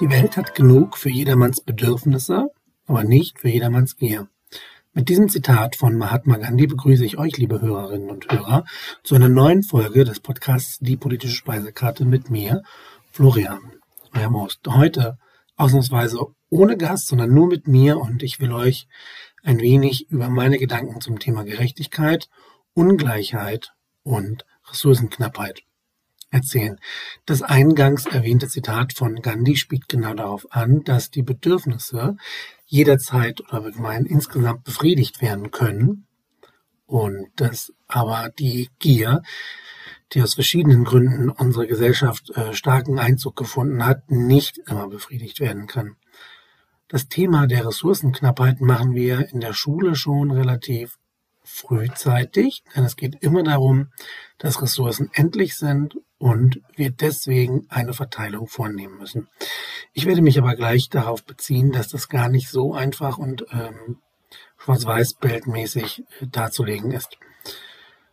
Die Welt hat genug für jedermanns Bedürfnisse, aber nicht für jedermanns Gier. Mit diesem Zitat von Mahatma Gandhi begrüße ich euch, liebe Hörerinnen und Hörer, zu einer neuen Folge des Podcasts Die politische Speisekarte mit mir, Florian, eurem Host. Heute ausnahmsweise ohne Gast, sondern nur mit mir und ich will euch ein wenig über meine Gedanken zum Thema Gerechtigkeit, Ungleichheit und Ressourcenknappheit erzählen. Das eingangs erwähnte Zitat von Gandhi spielt genau darauf an, dass die Bedürfnisse jederzeit oder allgemein insgesamt befriedigt werden können und dass aber die Gier, die aus verschiedenen Gründen unsere Gesellschaft äh, starken Einzug gefunden hat, nicht immer befriedigt werden kann. Das Thema der Ressourcenknappheit machen wir in der Schule schon relativ frühzeitig, denn es geht immer darum, dass Ressourcen endlich sind und wir deswegen eine Verteilung vornehmen müssen. Ich werde mich aber gleich darauf beziehen, dass das gar nicht so einfach und ähm, schwarz-weiß-bildmäßig äh, darzulegen ist.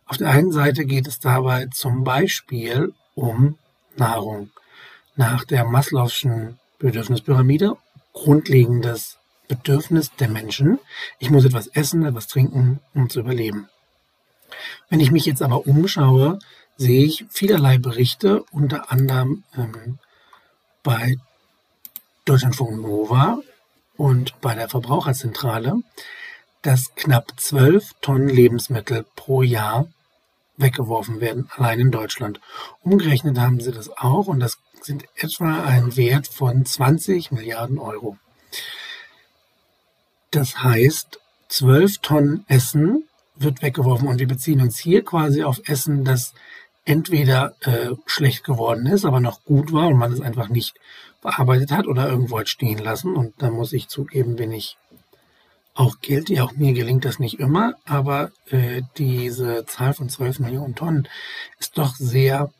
Auf der einen Seite geht es dabei zum Beispiel um Nahrung. Nach der Maslow'schen Bedürfnispyramide grundlegendes Bedürfnis der Menschen. Ich muss etwas essen, etwas trinken, um zu überleben. Wenn ich mich jetzt aber umschaue, sehe ich vielerlei Berichte, unter anderem ähm, bei Deutschlandfunk Nova und bei der Verbraucherzentrale, dass knapp 12 Tonnen Lebensmittel pro Jahr weggeworfen werden, allein in Deutschland. Umgerechnet haben sie das auch und das sind etwa ein Wert von 20 Milliarden Euro. Das heißt, 12 Tonnen Essen wird weggeworfen und wir beziehen uns hier quasi auf Essen, das entweder äh, schlecht geworden ist, aber noch gut war und man es einfach nicht bearbeitet hat oder irgendwo hat stehen lassen. Und da muss ich zugeben, bin ich auch guilty. Auch mir gelingt das nicht immer, aber äh, diese Zahl von 12 Millionen Tonnen ist doch sehr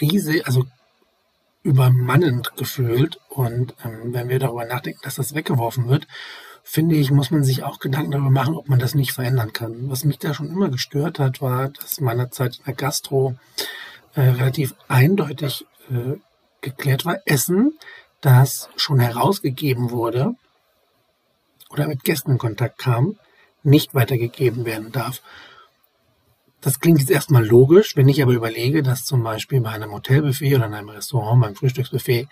riesig, also übermannend gefühlt. Und ähm, wenn wir darüber nachdenken, dass das weggeworfen wird, finde ich, muss man sich auch Gedanken darüber machen, ob man das nicht verändern kann. Was mich da schon immer gestört hat, war, dass meiner Zeit in der Gastro äh, relativ eindeutig äh, geklärt war, Essen, das schon herausgegeben wurde oder mit Gästen in Kontakt kam, nicht weitergegeben werden darf. Das klingt jetzt erstmal logisch, wenn ich aber überlege, dass zum Beispiel bei einem Hotelbuffet oder in einem Restaurant, beim Frühstücksbuffet,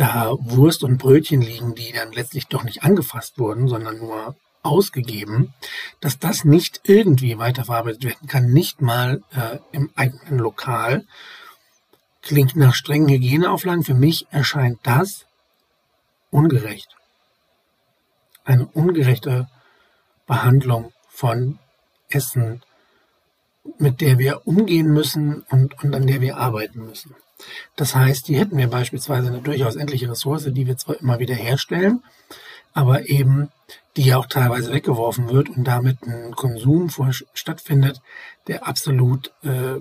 da Wurst und Brötchen liegen, die dann letztlich doch nicht angefasst wurden, sondern nur ausgegeben, dass das nicht irgendwie weiterverarbeitet werden kann, nicht mal äh, im eigenen Lokal. Klingt nach strengen Hygieneauflagen. Für mich erscheint das ungerecht. Eine ungerechte Behandlung von Essen, mit der wir umgehen müssen und, und an der wir arbeiten müssen. Das heißt, hier hätten wir beispielsweise eine durchaus endliche Ressource, die wir zwar immer wieder herstellen, aber eben die ja auch teilweise weggeworfen wird und damit ein Konsum stattfindet, der absolut äh,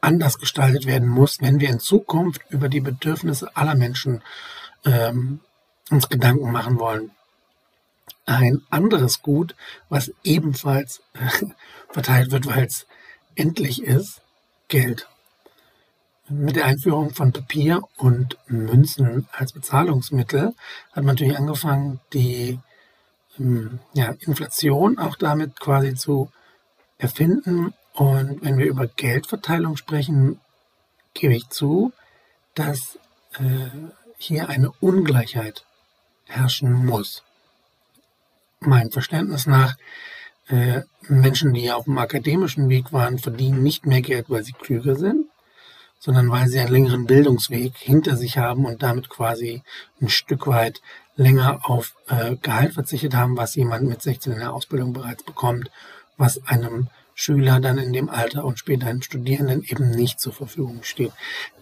anders gestaltet werden muss, wenn wir in Zukunft über die Bedürfnisse aller Menschen ähm, uns Gedanken machen wollen. Ein anderes Gut, was ebenfalls verteilt wird, weil es endlich ist, Geld. Mit der Einführung von Papier und Münzen als Bezahlungsmittel hat man natürlich angefangen, die ähm, ja, Inflation auch damit quasi zu erfinden. Und wenn wir über Geldverteilung sprechen, gebe ich zu, dass äh, hier eine Ungleichheit herrschen muss. Meinem Verständnis nach, äh, Menschen, die auf dem akademischen Weg waren, verdienen nicht mehr Geld, weil sie klüger sind, sondern weil sie einen längeren Bildungsweg hinter sich haben und damit quasi ein Stück weit länger auf äh, Gehalt verzichtet haben, was jemand mit 16 in der Ausbildung bereits bekommt, was einem Schüler dann in dem Alter und später einem Studierenden eben nicht zur Verfügung steht.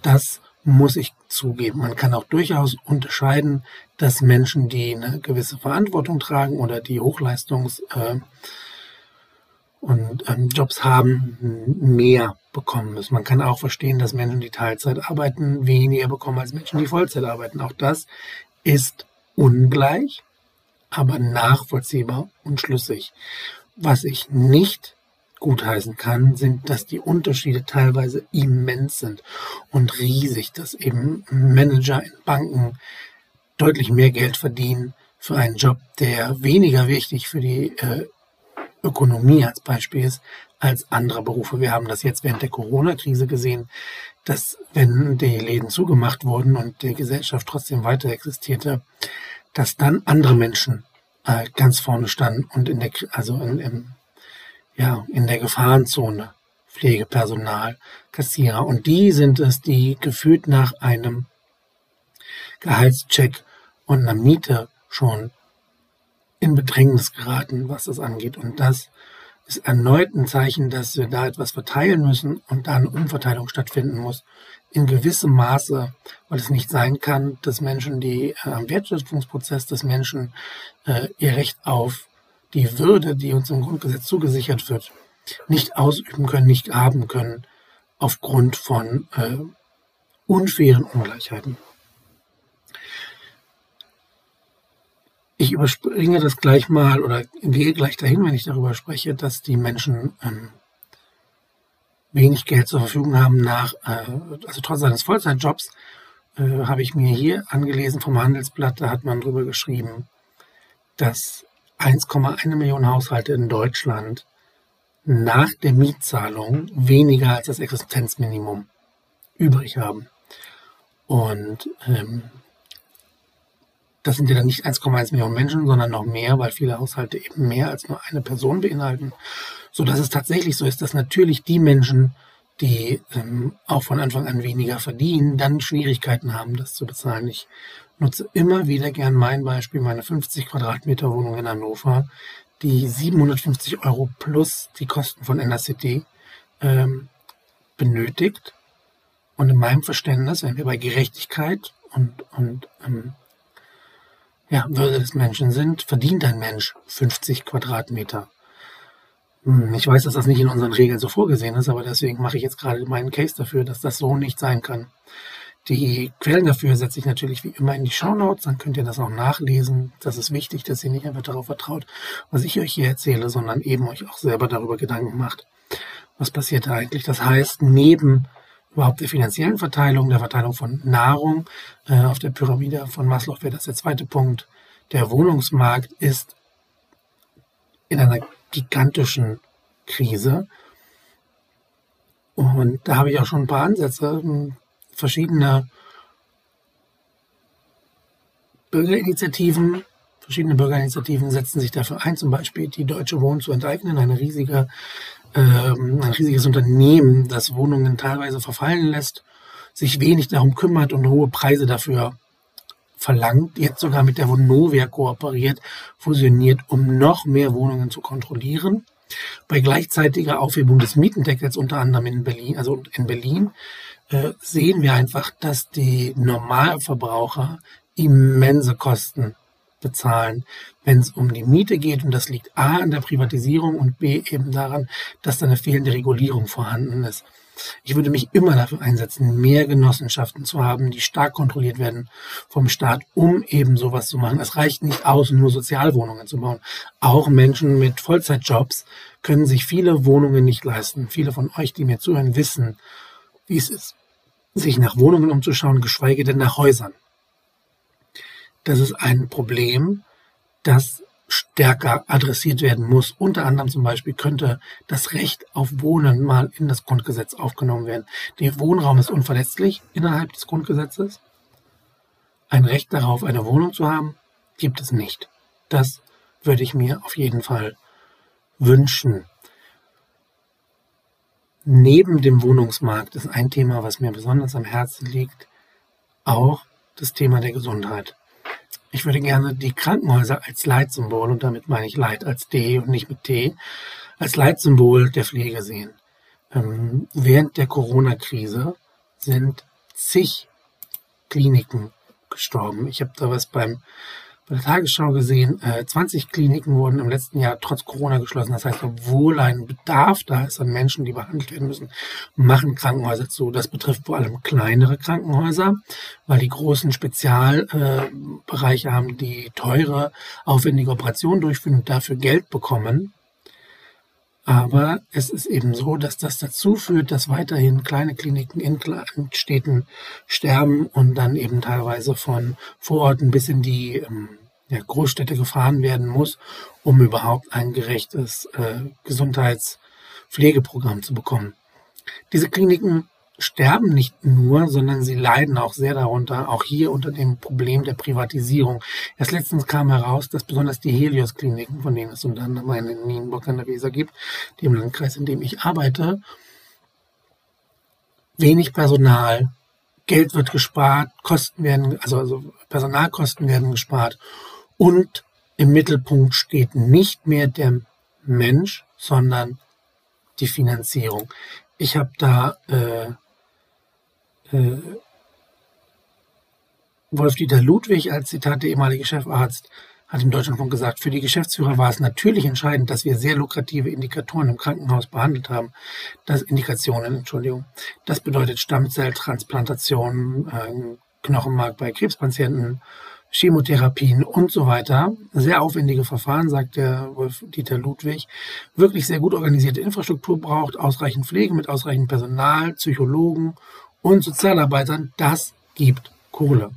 Das muss ich zugeben. Man kann auch durchaus unterscheiden, dass Menschen, die eine gewisse Verantwortung tragen oder die Hochleistungs- äh, und ähm, Jobs haben, mehr bekommen müssen. Man kann auch verstehen, dass Menschen, die Teilzeit arbeiten, weniger bekommen als Menschen, die Vollzeit arbeiten. Auch das ist ungleich, aber nachvollziehbar und schlüssig. Was ich nicht gutheißen kann, sind, dass die Unterschiede teilweise immens sind und riesig, dass eben Manager in Banken deutlich mehr Geld verdienen für einen Job, der weniger wichtig für die äh, Ökonomie als Beispiel ist, als andere Berufe. Wir haben das jetzt während der Corona-Krise gesehen, dass wenn die Läden zugemacht wurden und die Gesellschaft trotzdem weiter existierte, dass dann andere Menschen äh, ganz vorne standen und in der, also in, in, ja, in der Gefahrenzone, Pflegepersonal, Kassierer. Und die sind es, die gefühlt nach einem Gehaltscheck und einer Miete schon in Bedrängnis geraten, was das angeht. Und das ist erneut ein Zeichen, dass wir da etwas verteilen müssen und da eine Umverteilung stattfinden muss. In gewissem Maße, weil es nicht sein kann, dass Menschen, die äh, am Wertschöpfungsprozess des Menschen äh, ihr Recht auf die Würde, die uns im Grundgesetz zugesichert wird, nicht ausüben können, nicht haben können, aufgrund von äh, unfairen Ungleichheiten. Ich überspringe das gleich mal oder gehe gleich dahin, wenn ich darüber spreche, dass die Menschen ähm, wenig Geld zur Verfügung haben nach, äh, also trotz seines Vollzeitjobs, äh, habe ich mir hier angelesen vom Handelsblatt, da hat man drüber geschrieben, dass 1,1 Millionen Haushalte in Deutschland nach der Mietzahlung weniger als das Existenzminimum übrig haben. Und ähm, das sind ja dann nicht 1,1 Millionen Menschen, sondern noch mehr, weil viele Haushalte eben mehr als nur eine Person beinhalten. So dass es tatsächlich so ist, dass natürlich die Menschen, die ähm, auch von Anfang an weniger verdienen, dann Schwierigkeiten haben, das zu bezahlen. Ich nutze immer wieder gern mein Beispiel, meine 50 Quadratmeter Wohnung in Hannover, die 750 Euro plus die Kosten von NRCT ähm, benötigt. Und in meinem Verständnis, wenn wir bei Gerechtigkeit und, und ähm, ja, Würde des Menschen sind, verdient ein Mensch 50 Quadratmeter. Hm, ich weiß, dass das nicht in unseren Regeln so vorgesehen ist, aber deswegen mache ich jetzt gerade meinen Case dafür, dass das so nicht sein kann. Die Quellen dafür setze ich natürlich wie immer in die Shownotes, dann könnt ihr das auch nachlesen. Das ist wichtig, dass ihr nicht einfach darauf vertraut, was ich euch hier erzähle, sondern eben euch auch selber darüber Gedanken macht. Was passiert da eigentlich? Das heißt, neben überhaupt der finanziellen Verteilung, der Verteilung von Nahrung. Äh, auf der Pyramide von Maslow wäre das der zweite Punkt. Der Wohnungsmarkt ist in einer gigantischen Krise. Und da habe ich auch schon ein paar Ansätze, verschiedene Bürgerinitiativen, verschiedene Bürgerinitiativen setzen sich dafür ein, zum Beispiel die Deutsche Wohnen zu enteignen, eine riesige ähm, ein riesiges Unternehmen, das Wohnungen teilweise verfallen lässt, sich wenig darum kümmert und hohe Preise dafür verlangt, jetzt sogar mit der Vonovia kooperiert, fusioniert, um noch mehr Wohnungen zu kontrollieren. Bei gleichzeitiger Aufhebung des Mietendeckels unter anderem in Berlin, also in Berlin, äh, sehen wir einfach, dass die Normalverbraucher immense Kosten bezahlen, wenn es um die Miete geht. Und das liegt A an der Privatisierung und B eben daran, dass da eine fehlende Regulierung vorhanden ist. Ich würde mich immer dafür einsetzen, mehr Genossenschaften zu haben, die stark kontrolliert werden vom Staat, um eben sowas zu machen. Es reicht nicht aus, nur Sozialwohnungen zu bauen. Auch Menschen mit Vollzeitjobs können sich viele Wohnungen nicht leisten. Viele von euch, die mir zuhören, wissen, wie es ist, sich nach Wohnungen umzuschauen, geschweige denn nach Häusern das ist ein Problem, das stärker adressiert werden muss. Unter anderem zum Beispiel könnte das Recht auf Wohnen mal in das Grundgesetz aufgenommen werden. Der Wohnraum ist unverletzlich innerhalb des Grundgesetzes. Ein Recht darauf, eine Wohnung zu haben, gibt es nicht. Das würde ich mir auf jeden Fall wünschen. Neben dem Wohnungsmarkt ist ein Thema, was mir besonders am Herzen liegt, auch das Thema der Gesundheit. Ich würde gerne die Krankenhäuser als Leitsymbol, und damit meine ich Leit als D und nicht mit T, als Leitsymbol der Pflege sehen. Ähm, während der Corona-Krise sind zig Kliniken gestorben. Ich habe da was beim bei der Tagesschau gesehen, äh, 20 Kliniken wurden im letzten Jahr trotz Corona geschlossen. Das heißt, obwohl ein Bedarf da ist an Menschen, die behandelt werden müssen, machen Krankenhäuser zu. Das betrifft vor allem kleinere Krankenhäuser, weil die großen Spezialbereiche äh, haben, die teure, aufwendige Operationen durchführen und dafür Geld bekommen. Aber es ist eben so, dass das dazu führt, dass weiterhin kleine Kliniken in Städten sterben und dann eben teilweise von Vororten bis in die ähm, ja, Großstädte gefahren werden muss, um überhaupt ein gerechtes äh, Gesundheitspflegeprogramm zu bekommen. Diese Kliniken sterben nicht nur, sondern sie leiden auch sehr darunter, auch hier unter dem Problem der Privatisierung. Erst letztens kam heraus, dass besonders die Helios-Kliniken, von denen es unter anderem in Nienburg an der Weser gibt, dem Landkreis, in dem ich arbeite, wenig Personal, Geld wird gespart, Kosten werden, also, also Personalkosten werden gespart und im Mittelpunkt steht nicht mehr der Mensch, sondern die Finanzierung. Ich habe da äh, äh, Wolf-Dieter Ludwig als Zitat der ehemalige Chefarzt hat im Deutschlandfunk gesagt, für die Geschäftsführer war es natürlich entscheidend, dass wir sehr lukrative Indikatoren im Krankenhaus behandelt haben. Das Indikationen, Entschuldigung. Das bedeutet Stammzelltransplantationen, äh, Knochenmark bei Krebspatienten, Chemotherapien und so weiter. Sehr aufwendige Verfahren, sagt der Wolf-Dieter Ludwig. Wirklich sehr gut organisierte Infrastruktur braucht, ausreichend Pflege mit ausreichend Personal, Psychologen und Sozialarbeitern, das gibt Kohle.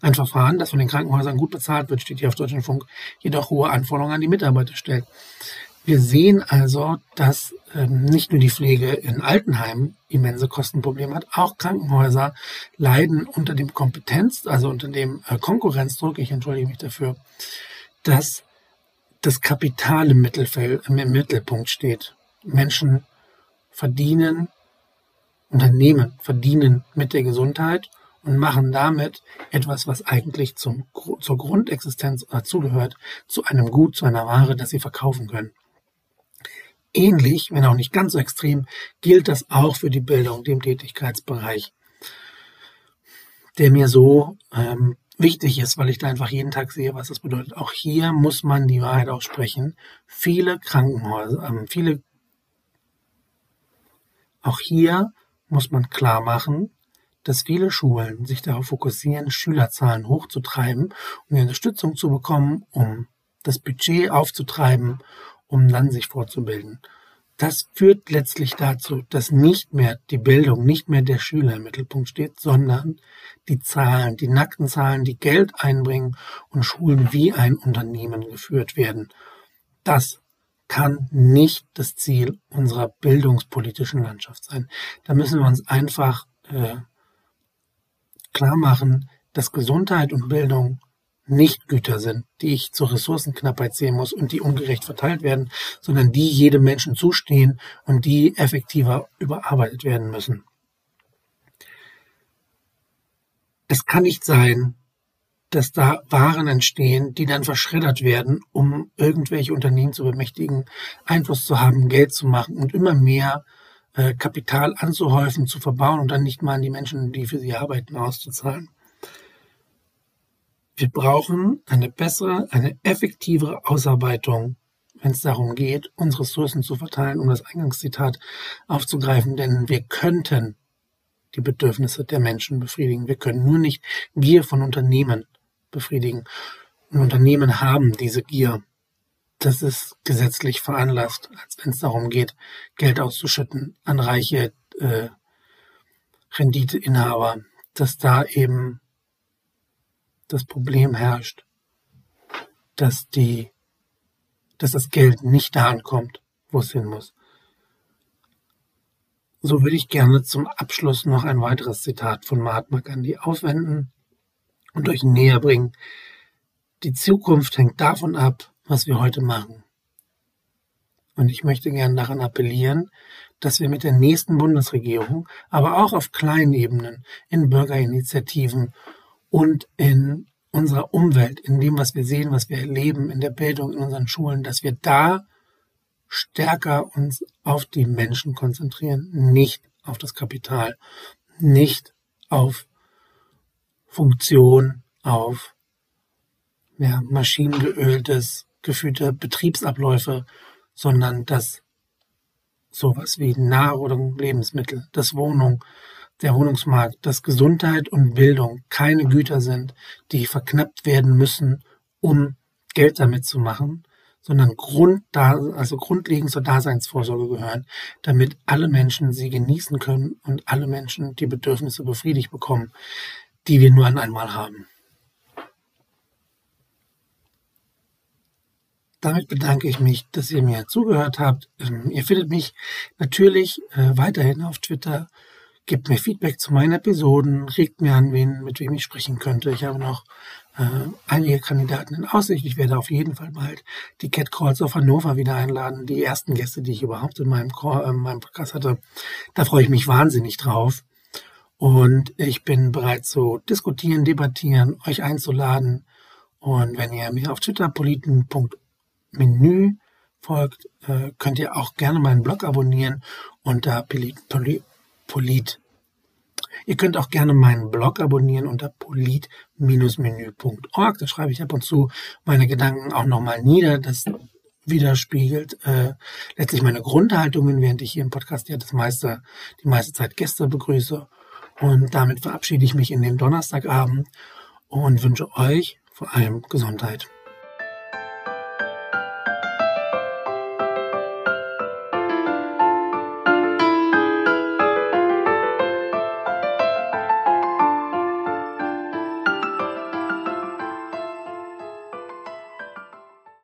Ein Verfahren, das von den Krankenhäusern gut bezahlt wird, steht hier auf Deutschlandfunk, jedoch hohe Anforderungen an die Mitarbeiter stellt. Wir sehen also, dass ähm, nicht nur die Pflege in Altenheimen immense Kostenprobleme hat, auch Krankenhäuser leiden unter dem Kompetenz, also unter dem äh, Konkurrenzdruck, ich entschuldige mich dafür, dass das Kapital im, Mittelfeld, im Mittelpunkt steht. Menschen verdienen Unternehmen verdienen mit der Gesundheit und machen damit etwas, was eigentlich zum, zur Grundexistenz dazugehört, zu einem Gut, zu einer Ware, das sie verkaufen können. Ähnlich, wenn auch nicht ganz so extrem, gilt das auch für die Bildung, dem Tätigkeitsbereich, der mir so ähm, wichtig ist, weil ich da einfach jeden Tag sehe, was das bedeutet. Auch hier muss man die Wahrheit aussprechen. Viele Krankenhäuser, ähm, viele, auch hier muss man klar machen, dass viele Schulen sich darauf fokussieren, Schülerzahlen hochzutreiben, um die Unterstützung zu bekommen, um das Budget aufzutreiben, um dann sich fortzubilden. Das führt letztlich dazu, dass nicht mehr die Bildung, nicht mehr der Schüler im Mittelpunkt steht, sondern die Zahlen, die nackten Zahlen, die Geld einbringen und Schulen wie ein Unternehmen geführt werden. Das kann nicht das Ziel unserer bildungspolitischen Landschaft sein. Da müssen wir uns einfach äh, klar machen, dass Gesundheit und Bildung nicht Güter sind, die ich zur Ressourcenknappheit sehen muss und die ungerecht verteilt werden, sondern die jedem Menschen zustehen und die effektiver überarbeitet werden müssen. Es kann nicht sein, dass da Waren entstehen, die dann verschreddert werden, um irgendwelche Unternehmen zu bemächtigen, Einfluss zu haben, Geld zu machen und immer mehr äh, Kapital anzuhäufen, zu verbauen und dann nicht mal an die Menschen, die für sie arbeiten, auszuzahlen. Wir brauchen eine bessere, eine effektivere Ausarbeitung, wenn es darum geht, unsere Ressourcen zu verteilen, um das Eingangszitat aufzugreifen, denn wir könnten die Bedürfnisse der Menschen befriedigen. Wir können nur nicht Gier von Unternehmen befriedigen. Und Unternehmen haben diese Gier. Das ist gesetzlich veranlasst, als wenn es darum geht, Geld auszuschütten an reiche äh, Renditeinhaber, dass da eben das Problem herrscht, dass die, dass das Geld nicht da ankommt, wo es hin muss. So würde ich gerne zum Abschluss noch ein weiteres Zitat von Mahatma Gandhi aufwenden, und euch näher bringen. Die Zukunft hängt davon ab, was wir heute machen. Und ich möchte gerne daran appellieren, dass wir mit der nächsten Bundesregierung, aber auch auf kleinen Ebenen, in Bürgerinitiativen und in unserer Umwelt, in dem, was wir sehen, was wir erleben, in der Bildung, in unseren Schulen, dass wir da stärker uns auf die Menschen konzentrieren, nicht auf das Kapital, nicht auf Funktion auf ja, maschinengeöltes, geführte Betriebsabläufe, sondern dass sowas wie Nahrung, Lebensmittel, das Wohnung, der Wohnungsmarkt, dass Gesundheit und Bildung keine Güter sind, die verknappt werden müssen, um Geld damit zu machen, sondern Grund, also grundlegend zur Daseinsvorsorge gehören, damit alle Menschen sie genießen können und alle Menschen die Bedürfnisse befriedigt bekommen, die wir nur einmal haben. Damit bedanke ich mich, dass ihr mir zugehört habt. Ähm, ihr findet mich natürlich äh, weiterhin auf Twitter. Gebt mir Feedback zu meinen Episoden, regt mir an, wen, mit wem ich sprechen könnte. Ich habe noch äh, einige Kandidaten in Aussicht. Ich werde auf jeden Fall bald die Cat Calls auf Hannover wieder einladen. Die ersten Gäste, die ich überhaupt in meinem, Call, äh, meinem Podcast hatte. Da freue ich mich wahnsinnig drauf. Und ich bin bereit zu diskutieren, debattieren, euch einzuladen. Und wenn ihr mir auf Twitter politen.org Menü folgt, äh, könnt ihr auch gerne meinen Blog abonnieren unter Polit, Polit, Polit. Ihr könnt auch gerne meinen Blog abonnieren unter polit-menü.org. Da schreibe ich ab und zu meine Gedanken auch nochmal nieder. Das widerspiegelt äh, letztlich meine Grundhaltungen, während ich hier im Podcast ja das meiste, die meiste Zeit Gäste begrüße. Und damit verabschiede ich mich in den Donnerstagabend und wünsche euch vor allem Gesundheit.